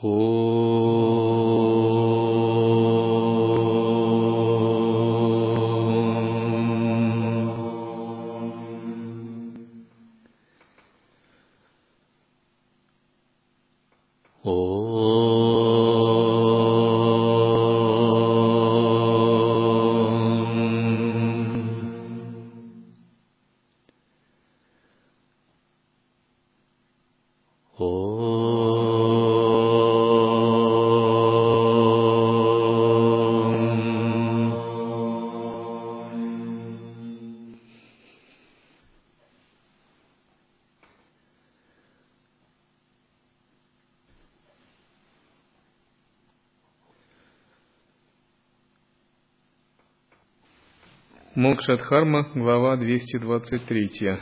Oh. Мокшадхарма, глава 223.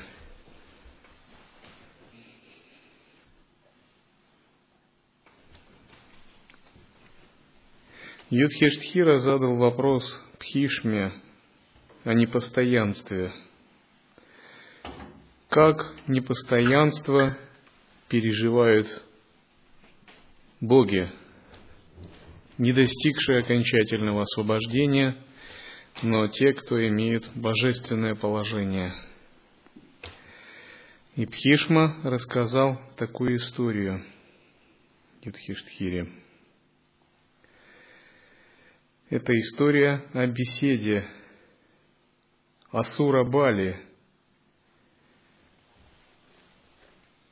Юдхиштхира задал вопрос Пхишме о непостоянстве. Как непостоянство переживают боги, не достигшие окончательного освобождения – но те, кто имеют божественное положение. И рассказал такую историю Юдхиштхире. Это история о беседе Асура Бали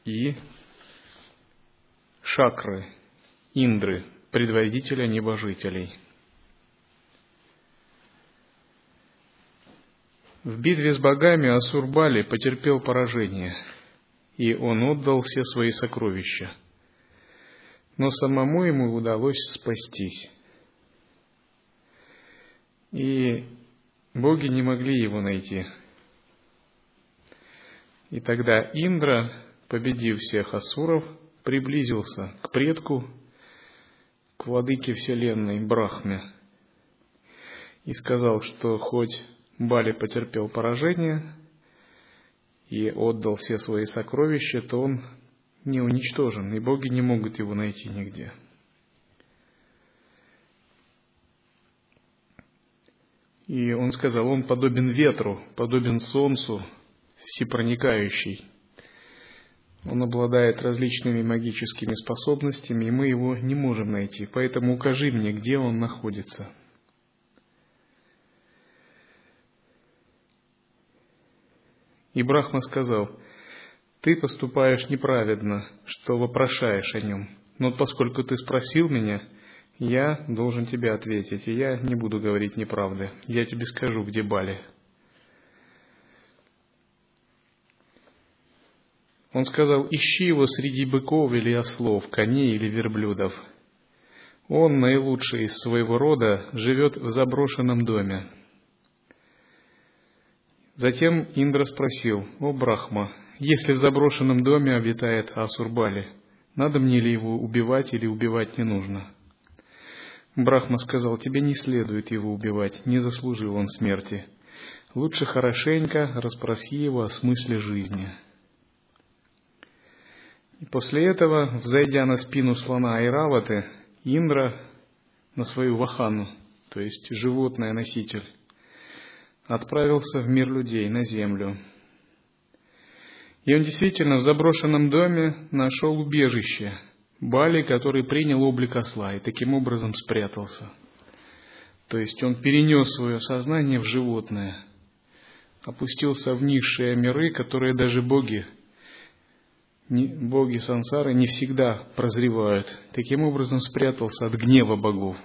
и Шакры, Индры, предводителя небожителей – В битве с богами Асурбали потерпел поражение, и он отдал все свои сокровища. Но самому ему удалось спастись. И боги не могли его найти. И тогда Индра, победив всех асуров, приблизился к предку, к владыке вселенной Брахме, и сказал, что хоть Бали потерпел поражение и отдал все свои сокровища, то он не уничтожен, и боги не могут его найти нигде. И он сказал, он подобен ветру, подобен солнцу, всепроникающий. Он обладает различными магическими способностями, и мы его не можем найти. Поэтому укажи мне, где он находится. И Брахма сказал, «Ты поступаешь неправедно, что вопрошаешь о нем. Но поскольку ты спросил меня, я должен тебе ответить, и я не буду говорить неправды. Я тебе скажу, где Бали». Он сказал, ищи его среди быков или ослов, коней или верблюдов. Он, наилучший из своего рода, живет в заброшенном доме, Затем Индра спросил, «О, Брахма, если в заброшенном доме обитает Асурбали, надо мне ли его убивать или убивать не нужно?» Брахма сказал, «Тебе не следует его убивать, не заслужил он смерти. Лучше хорошенько расспроси его о смысле жизни». И после этого, взойдя на спину слона Айраваты, Индра на свою вахану, то есть животное-носитель, отправился в мир людей, на землю. И он действительно в заброшенном доме нашел убежище, Бали, который принял облик осла и таким образом спрятался. То есть он перенес свое сознание в животное, опустился в низшие миры, которые даже боги, боги сансары не всегда прозревают. Таким образом спрятался от гнева богов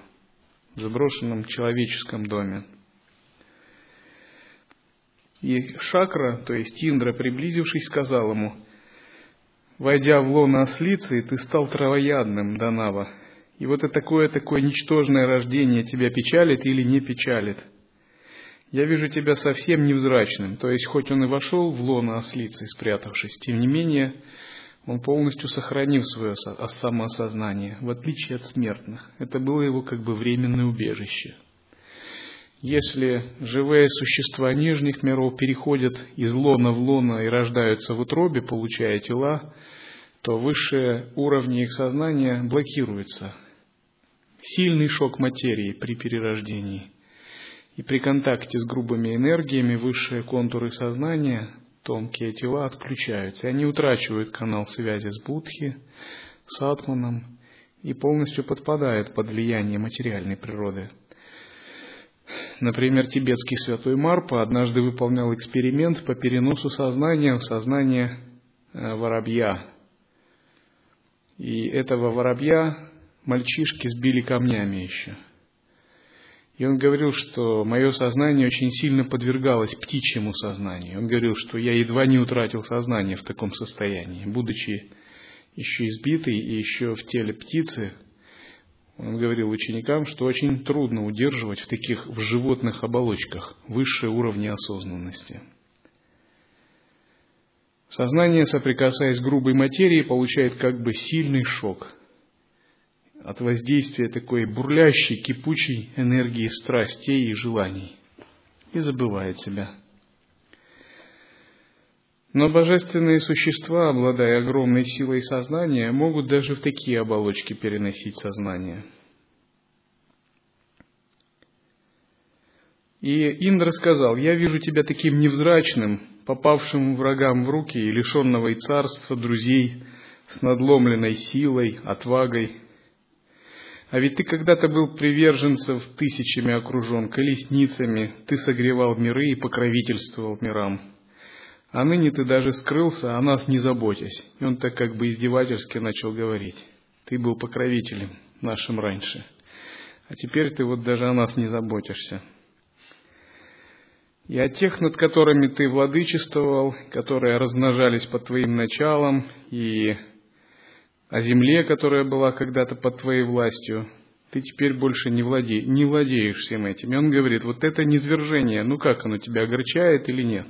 в заброшенном человеческом доме. И Шакра, то есть Индра, приблизившись, сказал ему, «Войдя в лоно ослицы, ты стал травоядным, Данава. И вот это такое-такое ничтожное рождение тебя печалит или не печалит? Я вижу тебя совсем невзрачным, то есть хоть он и вошел в лоно ослицы, спрятавшись, тем не менее он полностью сохранил свое самоосознание, в отличие от смертных. Это было его как бы временное убежище – если живые существа нижних миров переходят из лона в лона и рождаются в утробе, получая тела, то высшие уровни их сознания блокируются. Сильный шок материи при перерождении. И при контакте с грубыми энергиями высшие контуры сознания, тонкие тела отключаются. И они утрачивают канал связи с Будхи, с Атманом и полностью подпадают под влияние материальной природы. Например, тибетский святой Марпа однажды выполнял эксперимент по переносу сознания в сознание э, воробья. И этого воробья мальчишки сбили камнями еще. И он говорил, что мое сознание очень сильно подвергалось птичьему сознанию. Он говорил, что я едва не утратил сознание в таком состоянии, будучи еще избитый и еще в теле птицы, он говорил ученикам, что очень трудно удерживать в таких в животных оболочках высшие уровни осознанности. Сознание, соприкасаясь с грубой материей, получает как бы сильный шок от воздействия такой бурлящей, кипучей энергии страстей и желаний и забывает себя. Но божественные существа, обладая огромной силой сознания, могут даже в такие оболочки переносить сознание. И Индра сказал, «Я вижу тебя таким невзрачным, попавшим врагам в руки и лишенного и царства друзей, с надломленной силой, отвагой. А ведь ты когда-то был приверженцев тысячами окружен колесницами, ты согревал миры и покровительствовал мирам. А ныне ты даже скрылся, о нас не заботясь. И он так как бы издевательски начал говорить. Ты был покровителем нашим раньше. А теперь ты вот даже о нас не заботишься. И о тех, над которыми ты владычествовал, которые размножались под твоим началом, и о земле, которая была когда-то под твоей властью, ты теперь больше не, владе... не владеешь всем этим. И он говорит, вот это низвержение, ну как оно тебя огорчает или нет?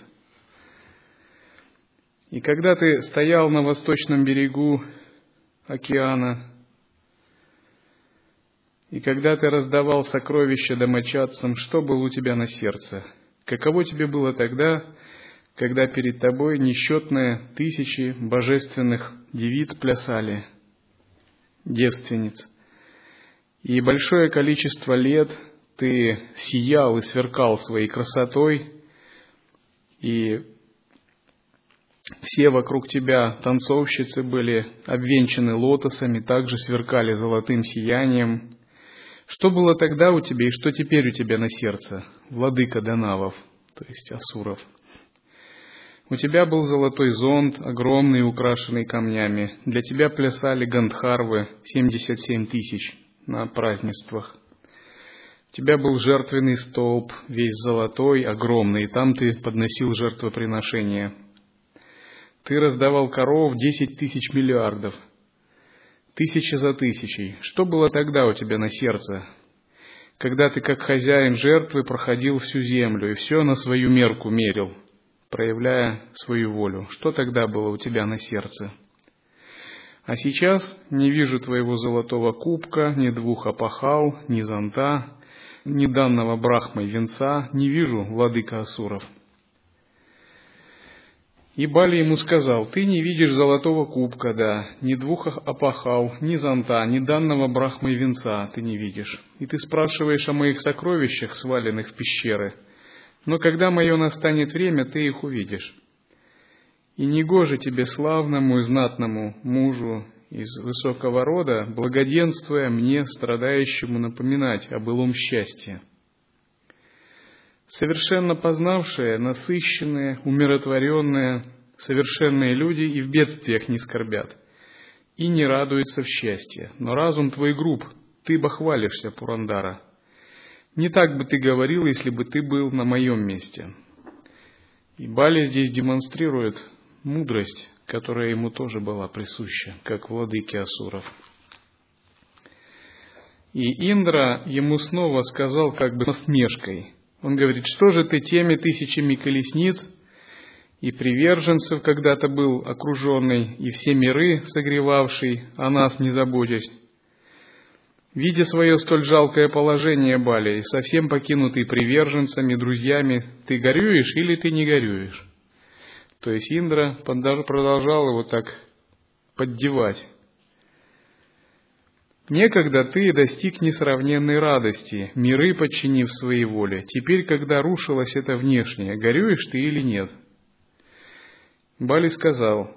И когда ты стоял на восточном берегу океана, и когда ты раздавал сокровища домочадцам, что было у тебя на сердце? Каково тебе было тогда, когда перед тобой несчетные тысячи божественных девиц плясали, девственниц, и большое количество лет ты сиял и сверкал своей красотой, и все вокруг тебя танцовщицы были обвенчаны лотосами, также сверкали золотым сиянием. Что было тогда у тебя и что теперь у тебя на сердце, владыка Данавов, то есть Асуров? У тебя был золотой зонт, огромный, украшенный камнями. Для тебя плясали гандхарвы, 77 тысяч на празднествах. У тебя был жертвенный столб, весь золотой, огромный, и там ты подносил жертвоприношения – ты раздавал коров десять тысяч миллиардов, тысяча за тысячей. Что было тогда у тебя на сердце, когда ты как хозяин жертвы проходил всю землю и все на свою мерку мерил, проявляя свою волю? Что тогда было у тебя на сердце? А сейчас не вижу твоего золотого кубка, ни двух опахал, ни зонта, ни данного брахмой венца, не вижу, владыка Асуров. И Бали ему сказал, ты не видишь золотого кубка, да, ни двух опахал, ни зонта, ни данного брахмы венца ты не видишь. И ты спрашиваешь о моих сокровищах, сваленных в пещеры. Но когда мое настанет время, ты их увидишь. И не гоже тебе славному и знатному мужу из высокого рода, благоденствуя мне, страдающему, напоминать о былом счастье совершенно познавшие, насыщенные, умиротворенные, совершенные люди и в бедствиях не скорбят, и не радуются в счастье. Но разум твой груб, ты бахвалишься, Пурандара. Не так бы ты говорил, если бы ты был на моем месте. И Бали здесь демонстрирует мудрость, которая ему тоже была присуща, как владыке Асуров. И Индра ему снова сказал как бы насмешкой – он говорит, что же ты теми тысячами колесниц и приверженцев когда-то был окруженный, и все миры согревавший, о нас не заботясь. Видя свое столь жалкое положение, Бали, совсем покинутый приверженцами, друзьями, ты горюешь или ты не горюешь? То есть Индра продолжал его так поддевать. Некогда ты достиг несравненной радости, миры подчинив своей воле. Теперь, когда рушилось это внешнее, горюешь ты или нет? Бали сказал,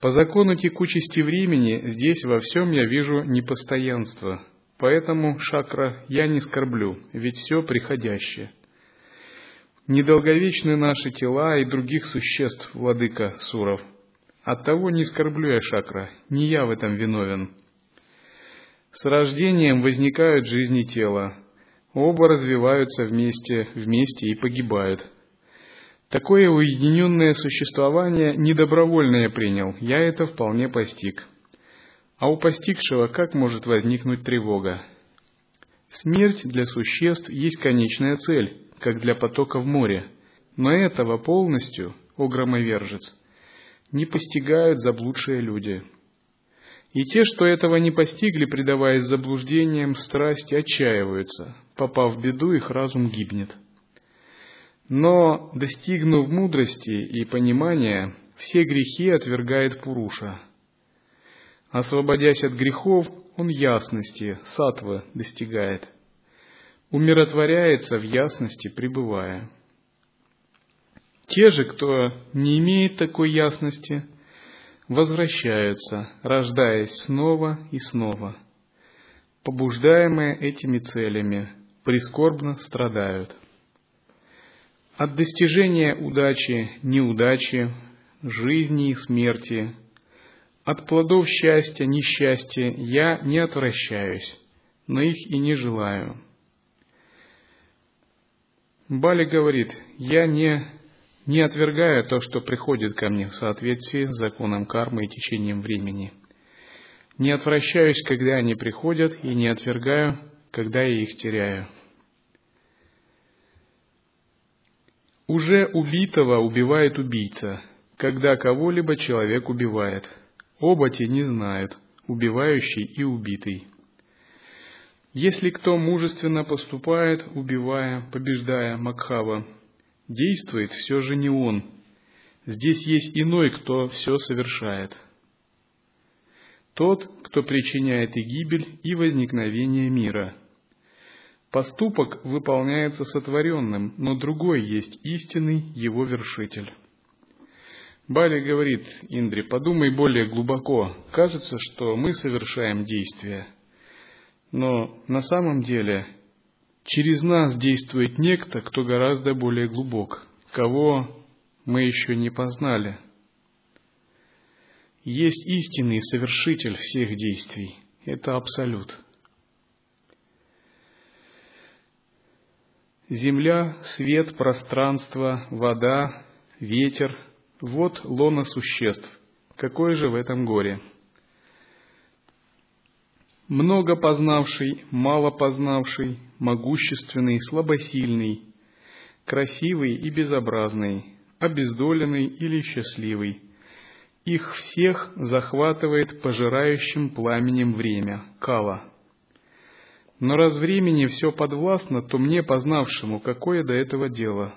по закону текучести времени здесь во всем я вижу непостоянство, поэтому, Шакра, я не скорблю, ведь все приходящее. Недолговечны наши тела и других существ, владыка Суров. Оттого не скорблю я, Шакра, не я в этом виновен. С рождением возникают жизни тела, оба развиваются вместе, вместе и погибают. Такое уединенное существование недобровольно я принял, я это вполне постиг. А у постигшего как может возникнуть тревога? Смерть для существ есть конечная цель, как для потока в море, но этого полностью, о громовержец, не постигают заблудшие люди – и те, что этого не постигли, предаваясь заблуждениям, страсти, отчаиваются. Попав в беду, их разум гибнет. Но, достигнув мудрости и понимания, все грехи отвергает Пуруша. Освободясь от грехов, он ясности, сатвы достигает. Умиротворяется в ясности, пребывая. Те же, кто не имеет такой ясности – возвращаются, рождаясь снова и снова. Побуждаемые этими целями, прискорбно страдают. От достижения удачи, неудачи, жизни и смерти, от плодов счастья, несчастья я не отвращаюсь, но их и не желаю. Бали говорит, я не не отвергая то, что приходит ко мне в соответствии с законом кармы и течением времени. Не отвращаюсь, когда они приходят, и не отвергаю, когда я их теряю. Уже убитого убивает убийца, когда кого-либо человек убивает. Оба те не знают, убивающий и убитый. Если кто мужественно поступает, убивая, побеждая Макхава, действует все же не он. Здесь есть иной, кто все совершает. Тот, кто причиняет и гибель, и возникновение мира. Поступок выполняется сотворенным, но другой есть истинный его вершитель. Бали говорит Индре, подумай более глубоко. Кажется, что мы совершаем действия. Но на самом деле Через нас действует некто, кто гораздо более глубок, кого мы еще не познали. Есть истинный совершитель всех действий. Это абсолют. Земля, свет, пространство, вода, ветер – вот лона существ. Какое же в этом горе? Много познавший, мало познавший, могущественный, слабосильный, красивый и безобразный, обездоленный или счастливый. Их всех захватывает пожирающим пламенем время, кала. Но раз времени все подвластно, то мне, познавшему, какое до этого дело?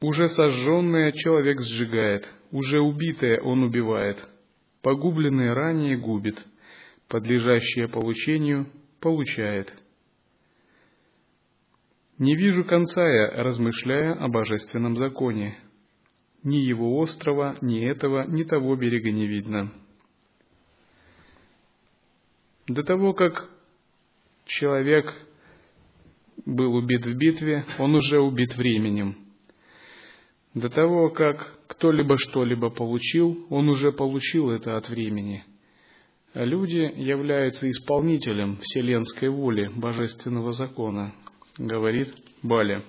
Уже сожженное человек сжигает, уже убитое он убивает, погубленное ранее губит – подлежащее получению, получает. Не вижу конца я, размышляя о божественном законе. Ни его острова, ни этого, ни того берега не видно. До того, как человек был убит в битве, он уже убит временем. До того, как кто-либо что-либо получил, он уже получил это от времени – Люди являются исполнителем вселенской воли божественного закона, говорит Баля.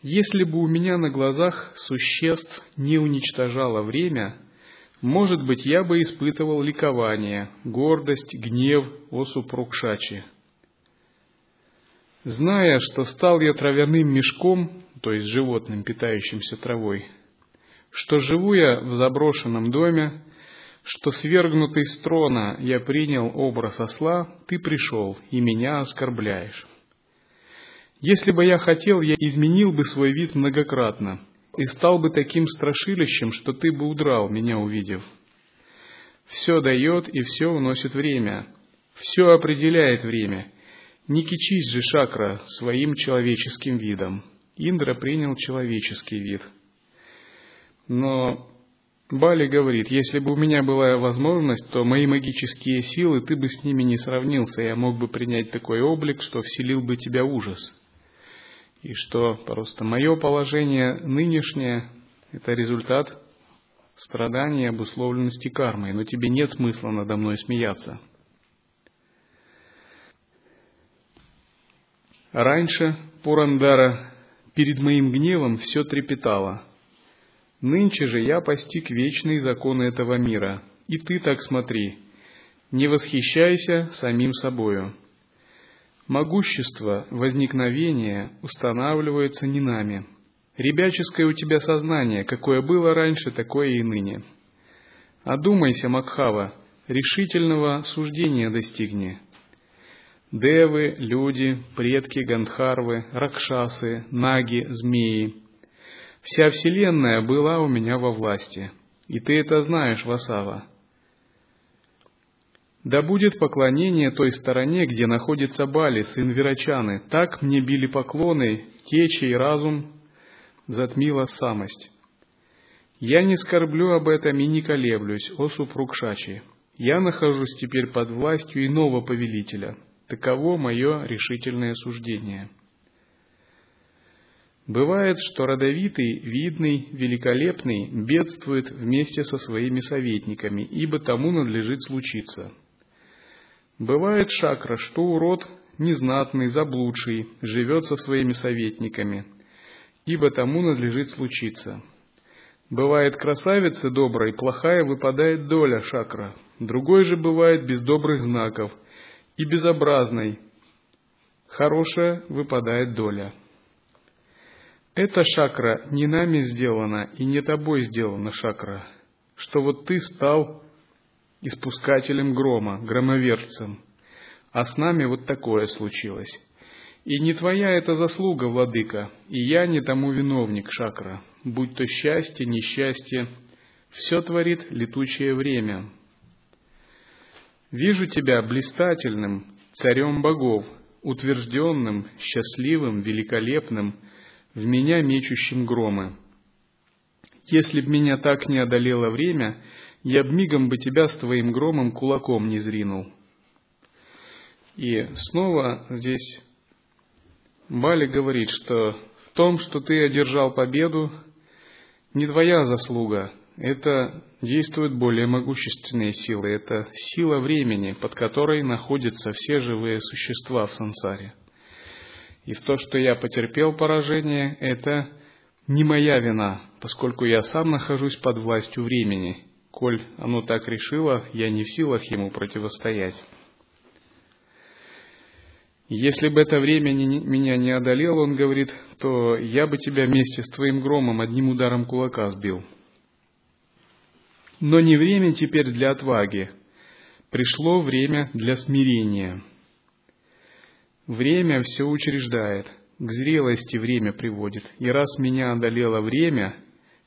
Если бы у меня на глазах существ не уничтожало время, может быть, я бы испытывал ликование, гордость, гнев о супругшачи. Зная, что стал я травяным мешком, то есть животным, питающимся травой, что живу я в заброшенном доме, что свергнутый с трона я принял образ осла, ты пришел и меня оскорбляешь. Если бы я хотел, я изменил бы свой вид многократно. и стал бы таким страшилищем, что ты бы удрал, меня увидев. Все дает и все уносит время, все определяет время. Не кичись же, Шакра, своим человеческим видом. Индра принял человеческий вид. Но Бали говорит, если бы у меня была возможность, то мои магические силы, ты бы с ними не сравнился, я мог бы принять такой облик, что вселил бы тебя ужас. И что просто мое положение нынешнее – это результат страданий и обусловленности кармой, но тебе нет смысла надо мной смеяться. Раньше, Пурандара, перед моим гневом все трепетало – Нынче же я постиг вечные законы этого мира, и ты так смотри, не восхищайся самим собою. Могущество возникновения устанавливается не нами. Ребяческое у тебя сознание, какое было раньше, такое и ныне. Одумайся, Макхава, решительного суждения достигни. Девы, люди, предки Гандхарвы, Ракшасы, Наги, змеи – Вся вселенная была у меня во власти, и ты это знаешь, Васава. Да будет поклонение той стороне, где находится Бали, сын Верачаны. Так мне били поклоны, те, чей разум затмила самость. Я не скорблю об этом и не колеблюсь, о супруг Шачи. Я нахожусь теперь под властью иного повелителя. Таково мое решительное суждение. Бывает, что родовитый, видный, великолепный бедствует вместе со своими советниками, ибо тому надлежит случиться. Бывает шакра, что урод, незнатный, заблудший, живет со своими советниками, ибо тому надлежит случиться. Бывает красавица доброй, плохая выпадает доля шакра, другой же бывает без добрых знаков, и безобразной, хорошая выпадает доля. Эта шакра не нами сделана и не тобой сделана шакра, что вот ты стал испускателем грома, громоверцем, а с нами вот такое случилось. И не твоя это заслуга, владыка, и я не тому виновник, шакра, будь то счастье, несчастье, все творит летучее время. Вижу тебя блистательным, царем богов, утвержденным, счастливым, великолепным, в меня мечущим громы. Если б меня так не одолело время, я б мигом бы тебя с твоим громом кулаком не зринул. И снова здесь Бали говорит, что в том, что ты одержал победу, не твоя заслуга, это действуют более могущественные силы, это сила времени, под которой находятся все живые существа в сансаре. И в то, что я потерпел поражение, это не моя вина, поскольку я сам нахожусь под властью времени. Коль оно так решило, я не в силах ему противостоять. Если бы это время не, меня не одолело, он говорит, то я бы тебя вместе с твоим громом одним ударом кулака сбил. Но не время теперь для отваги. Пришло время для смирения. Время все учреждает, к зрелости время приводит. И раз меня одолело время,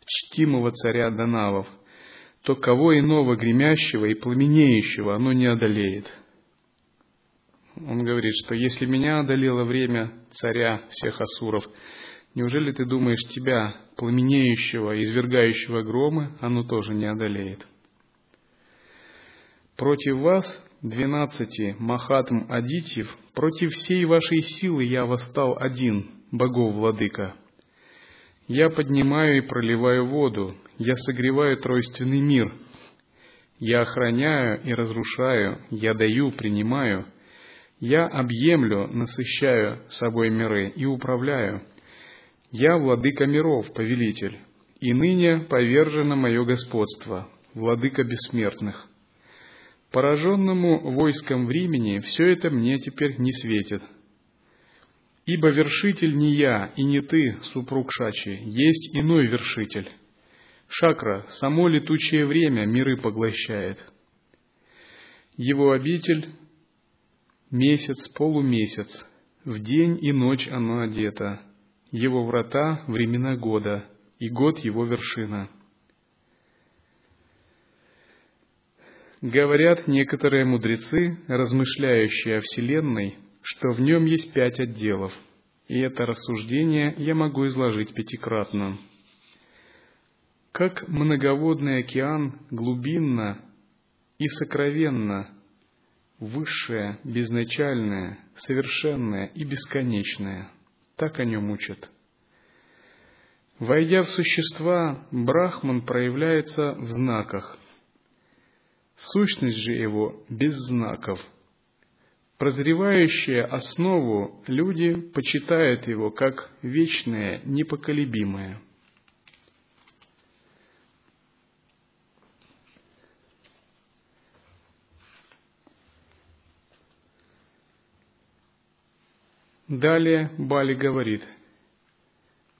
чтимого царя Данавов, то кого иного гремящего и пламенеющего оно не одолеет. Он говорит, что если меня одолело время царя всех асуров, неужели ты думаешь, тебя, пламенеющего, извергающего громы, оно тоже не одолеет? Против вас двенадцати Махатм Адитьев, против всей вашей силы я восстал один, богов владыка. Я поднимаю и проливаю воду, я согреваю тройственный мир, я охраняю и разрушаю, я даю, принимаю, я объемлю, насыщаю собой миры и управляю. Я владыка миров, повелитель, и ныне повержено мое господство, владыка бессмертных. Пораженному войском времени все это мне теперь не светит. Ибо вершитель не я и не ты, супруг Шачи, есть иной вершитель. Шакра, само летучее время миры поглощает. Его обитель — месяц, полумесяц, в день и ночь оно одето. Его врата — времена года, и год его вершина. Говорят некоторые мудрецы, размышляющие о Вселенной, что в нем есть пять отделов, и это рассуждение я могу изложить пятикратно. Как многоводный океан глубинно и сокровенно, высшее, безначальное, совершенное и бесконечное, так о нем учат. Войдя в существа, Брахман проявляется в знаках. Сущность же его без знаков. Прозревающие основу люди почитают его как вечное, непоколебимое. Далее Бали говорит –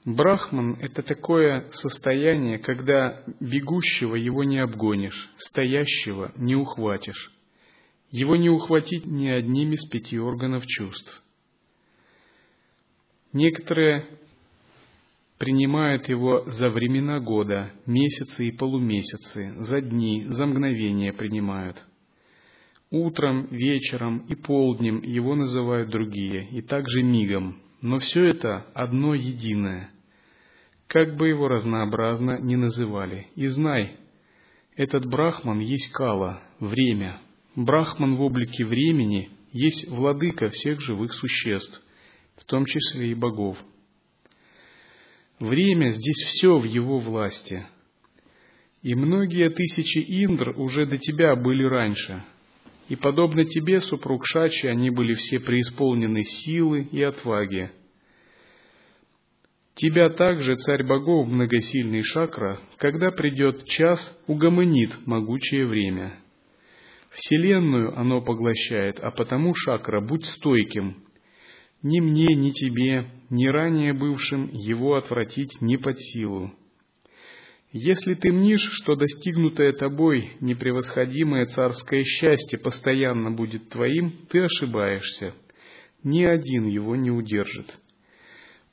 Брахман – это такое состояние, когда бегущего его не обгонишь, стоящего не ухватишь. Его не ухватить ни одним из пяти органов чувств. Некоторые принимают его за времена года, месяцы и полумесяцы, за дни, за мгновения принимают. Утром, вечером и полднем его называют другие, и также мигом. Но все это одно единое – как бы его разнообразно ни называли. И знай, этот брахман есть кала, время. Брахман в облике времени есть владыка всех живых существ, в том числе и богов. Время здесь все в его власти. И многие тысячи индр уже до тебя были раньше. И подобно тебе, супруг Шачи, они были все преисполнены силы и отваги. Тебя также, царь богов, многосильный Шакра, когда придет час, угомонит могучее время. Вселенную оно поглощает, а потому, Шакра, будь стойким. Ни мне, ни тебе, ни ранее бывшим его отвратить не под силу. Если ты мнишь, что достигнутое тобой непревосходимое царское счастье постоянно будет твоим, ты ошибаешься. Ни один его не удержит.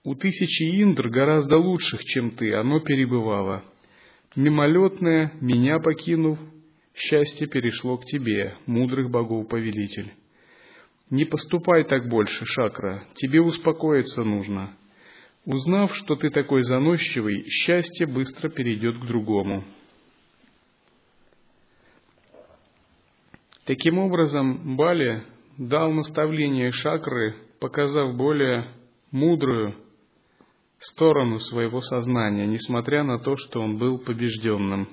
У тысячи индр гораздо лучших, чем ты, оно перебывало. Мимолетное, меня покинув, счастье перешло к тебе, мудрых богов повелитель. Не поступай так больше, Шакра, тебе успокоиться нужно. Узнав, что ты такой заносчивый, счастье быстро перейдет к другому. Таким образом, Бали дал наставление Шакры, показав более мудрую сторону своего сознания, несмотря на то, что он был побежденным.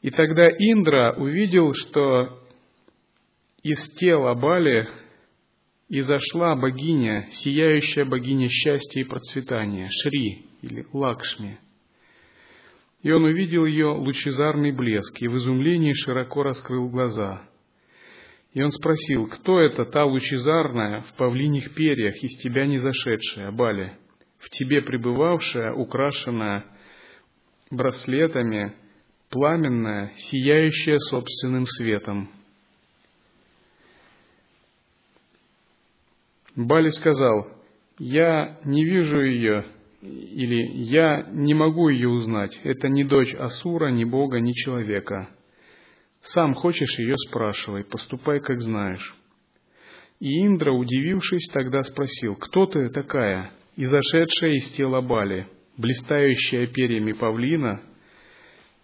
И тогда Индра увидел, что из тела Бали изошла богиня, сияющая богиня счастья и процветания, Шри или Лакшми. И он увидел ее лучезарный блеск и в изумлении широко раскрыл глаза – и он спросил, кто это та лучезарная в павлиних перьях из тебя не зашедшая, Бали, в тебе пребывавшая, украшенная браслетами, пламенная, сияющая собственным светом. Бали сказал, я не вижу ее, или я не могу ее узнать. Это не дочь Асура, ни Бога, ни человека. Сам хочешь ее спрашивай, поступай, как знаешь. И Индра, удивившись, тогда спросил, кто ты такая, изошедшая из тела Бали, блистающая перьями павлина?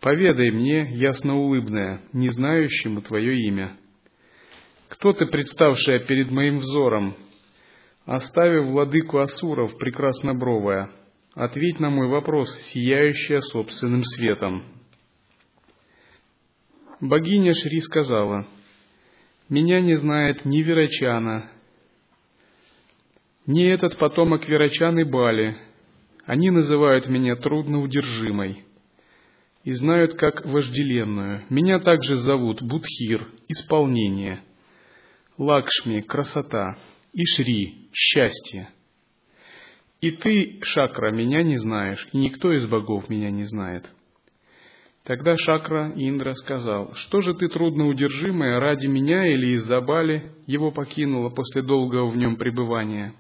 Поведай мне, ясно улыбная, не знающему твое имя. Кто ты, представшая перед моим взором, оставив владыку Асуров, прекраснобровая? Ответь на мой вопрос, сияющая собственным светом. Богиня Шри сказала, «Меня не знает ни Верачана, ни этот потомок Верачаны Бали. Они называют меня трудноудержимой и знают как вожделенную. Меня также зовут Будхир, исполнение, Лакшми, красота, и Шри, счастье. И ты, Шакра, меня не знаешь, и никто из богов меня не знает. Тогда Шакра Индра сказал, «Что же ты трудноудержимая ради меня или из-за Бали его покинула после долгого в нем пребывания?»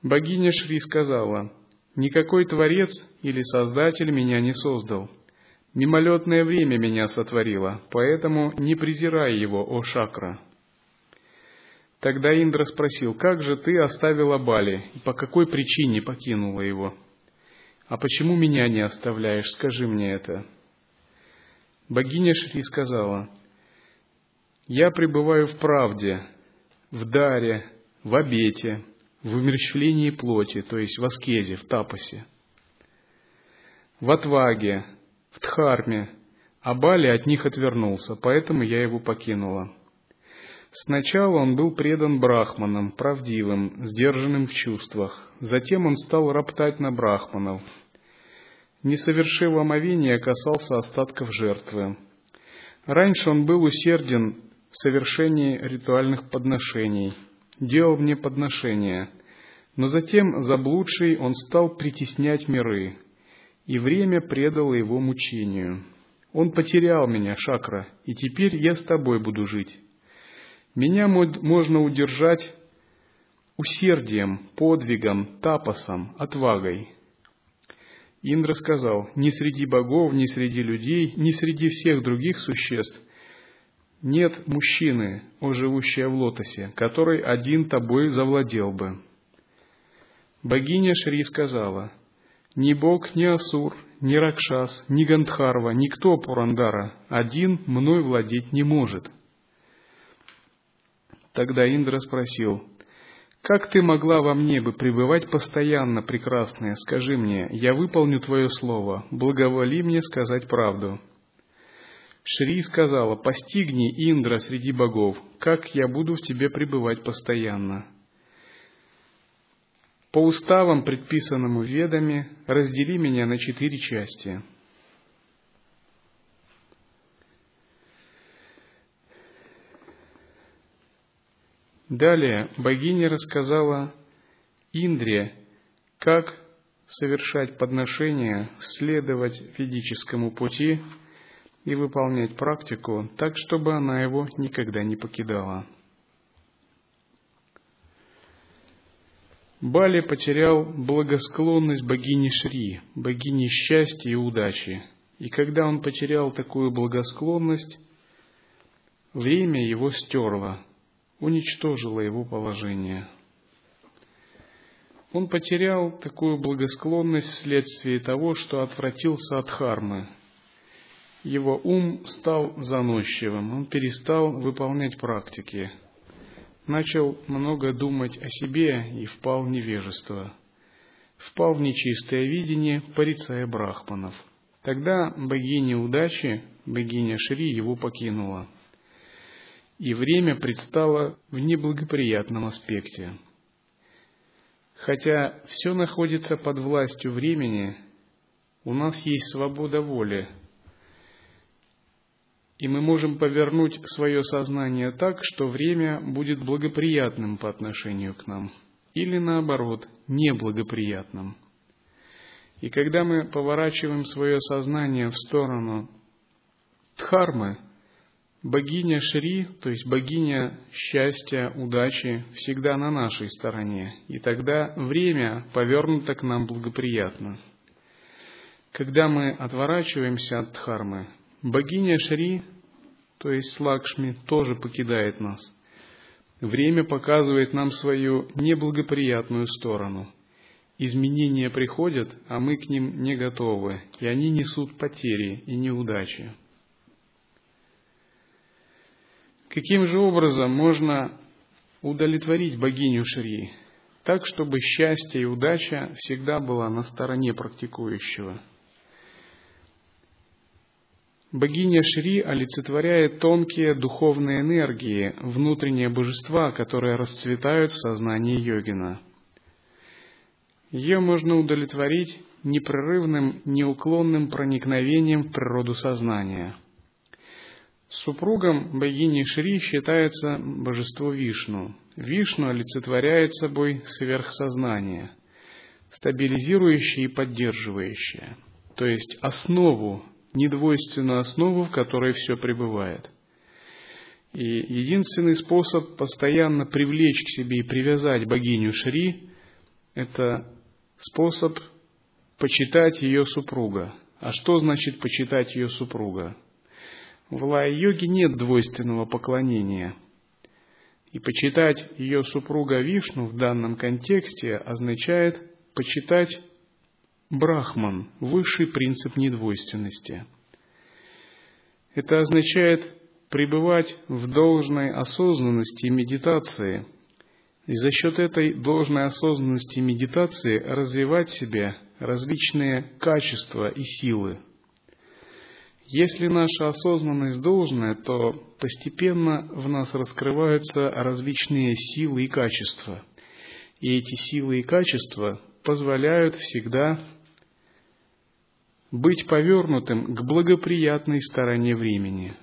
Богиня Шри сказала, «Никакой Творец или Создатель меня не создал. Мимолетное время меня сотворило, поэтому не презирай его, о Шакра». Тогда Индра спросил, «Как же ты оставила Бали и по какой причине покинула его? А почему меня не оставляешь, скажи мне это?» Богиня Шри сказала, «Я пребываю в правде, в даре, в обете, в умерщвлении плоти, то есть в аскезе, в тапосе, в отваге, в дхарме, а Бали от них отвернулся, поэтому я его покинула. Сначала он был предан брахманам, правдивым, сдержанным в чувствах. Затем он стал роптать на брахманов. Не совершив омовения, касался остатков жертвы. Раньше он был усерден в совершении ритуальных подношений – делал мне подношения, но затем, заблудший, он стал притеснять миры, и время предало его мучению. Он потерял меня, Шакра, и теперь я с тобой буду жить. Меня можно удержать усердием, подвигом, тапосом, отвагой. Индра сказал, ни среди богов, ни среди людей, ни среди всех других существ – нет мужчины, о живущая в лотосе, который один тобой завладел бы. Богиня Шри сказала, ни бог, ни Асур, ни Ракшас, ни Гандхарва, никто Пурандара, один мной владеть не может. Тогда Индра спросил, «Как ты могла во мне бы пребывать постоянно, прекрасная? Скажи мне, я выполню твое слово, благоволи мне сказать правду». Шри сказала, «Постигни, Индра, среди богов, как я буду в тебе пребывать постоянно». По уставам, предписанному ведами, раздели меня на четыре части. Далее богиня рассказала Индре, как совершать подношения, следовать ведическому пути – и выполнять практику так, чтобы она его никогда не покидала. Бали потерял благосклонность богини Шри, богини счастья и удачи. И когда он потерял такую благосклонность, время его стерло, уничтожило его положение. Он потерял такую благосклонность вследствие того, что отвратился от хармы, его ум стал заносчивым, он перестал выполнять практики, начал много думать о себе и впал в невежество, впал в нечистое видение, порицая брахманов. Тогда богиня удачи, богиня Шри, его покинула, и время предстало в неблагоприятном аспекте. Хотя все находится под властью времени, у нас есть свобода воли – и мы можем повернуть свое сознание так, что время будет благоприятным по отношению к нам, или наоборот, неблагоприятным. И когда мы поворачиваем свое сознание в сторону Дхармы, богиня Шри, то есть богиня счастья, удачи, всегда на нашей стороне, и тогда время повернуто к нам благоприятно. Когда мы отворачиваемся от Дхармы, Богиня Шри, то есть Лакшми, тоже покидает нас. Время показывает нам свою неблагоприятную сторону. Изменения приходят, а мы к ним не готовы, и они несут потери и неудачи. Каким же образом можно удовлетворить богиню Шри, так, чтобы счастье и удача всегда была на стороне практикующего – Богиня Шри олицетворяет тонкие духовные энергии, внутренние божества, которые расцветают в сознании йогина. Ее можно удовлетворить непрерывным, неуклонным проникновением в природу сознания. Супругом богини Шри считается божество Вишну. Вишну олицетворяет собой сверхсознание, стабилизирующее и поддерживающее, то есть основу недвойственную основу, в которой все пребывает. И единственный способ постоянно привлечь к себе и привязать богиню Шри – это способ почитать ее супруга. А что значит почитать ее супруга? В лай-йоге нет двойственного поклонения. И почитать ее супруга Вишну в данном контексте означает почитать Брахман, высший принцип недвойственности. Это означает пребывать в должной осознанности и медитации, и за счет этой должной осознанности и медитации развивать в себе различные качества и силы. Если наша осознанность должная, то постепенно в нас раскрываются различные силы и качества. И эти силы и качества позволяют всегда быть повернутым к благоприятной стороне времени.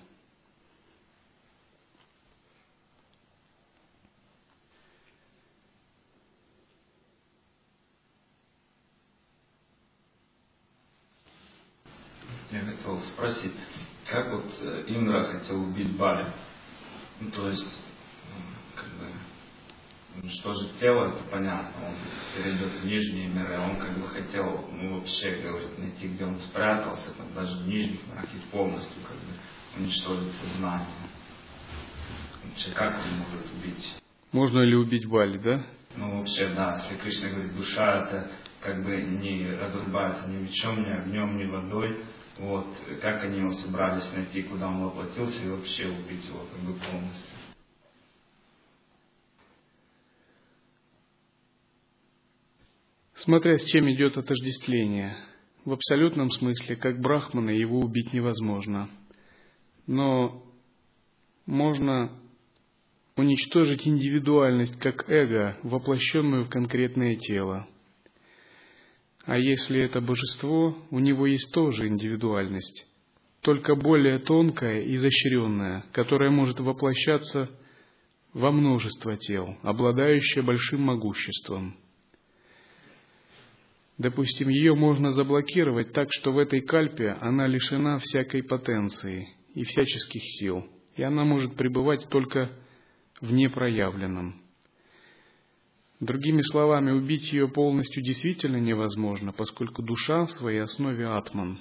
Я хотел спросить, как вот э, Индра хотел убить Бали? Ну, то есть, как бы, уничтожить тело, это понятно, он перейдет в нижние миры, он как бы хотел, ну вообще, говорит, найти, где он спрятался, там даже в нижних мирах и полностью как бы уничтожить сознание. Вообще, как он может убить? Можно ли убить Бали, да? Ну вообще, да, если Кришна говорит, душа это как бы не разрубается ни мечом, ни огнем, ни водой, вот, как они его собрались найти, куда он воплотился, и вообще убить его как бы полностью. Смотря с чем идет отождествление. В абсолютном смысле, как брахмана, его убить невозможно. Но можно уничтожить индивидуальность как эго, воплощенную в конкретное тело. А если это божество, у него есть тоже индивидуальность, только более тонкая и изощренная, которая может воплощаться во множество тел, обладающая большим могуществом – Допустим, ее можно заблокировать так, что в этой кальпе она лишена всякой потенции и всяческих сил, и она может пребывать только в непроявленном. Другими словами, убить ее полностью действительно невозможно, поскольку душа в своей основе атман.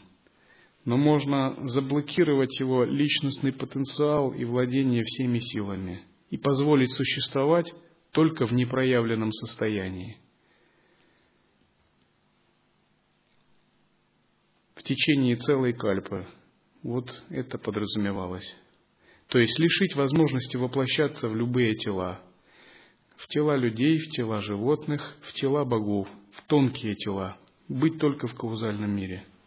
Но можно заблокировать его личностный потенциал и владение всеми силами и позволить существовать только в непроявленном состоянии. в течение целой кальпы. Вот это подразумевалось. То есть лишить возможности воплощаться в любые тела. В тела людей, в тела животных, в тела богов, в тонкие тела. Быть только в каузальном мире –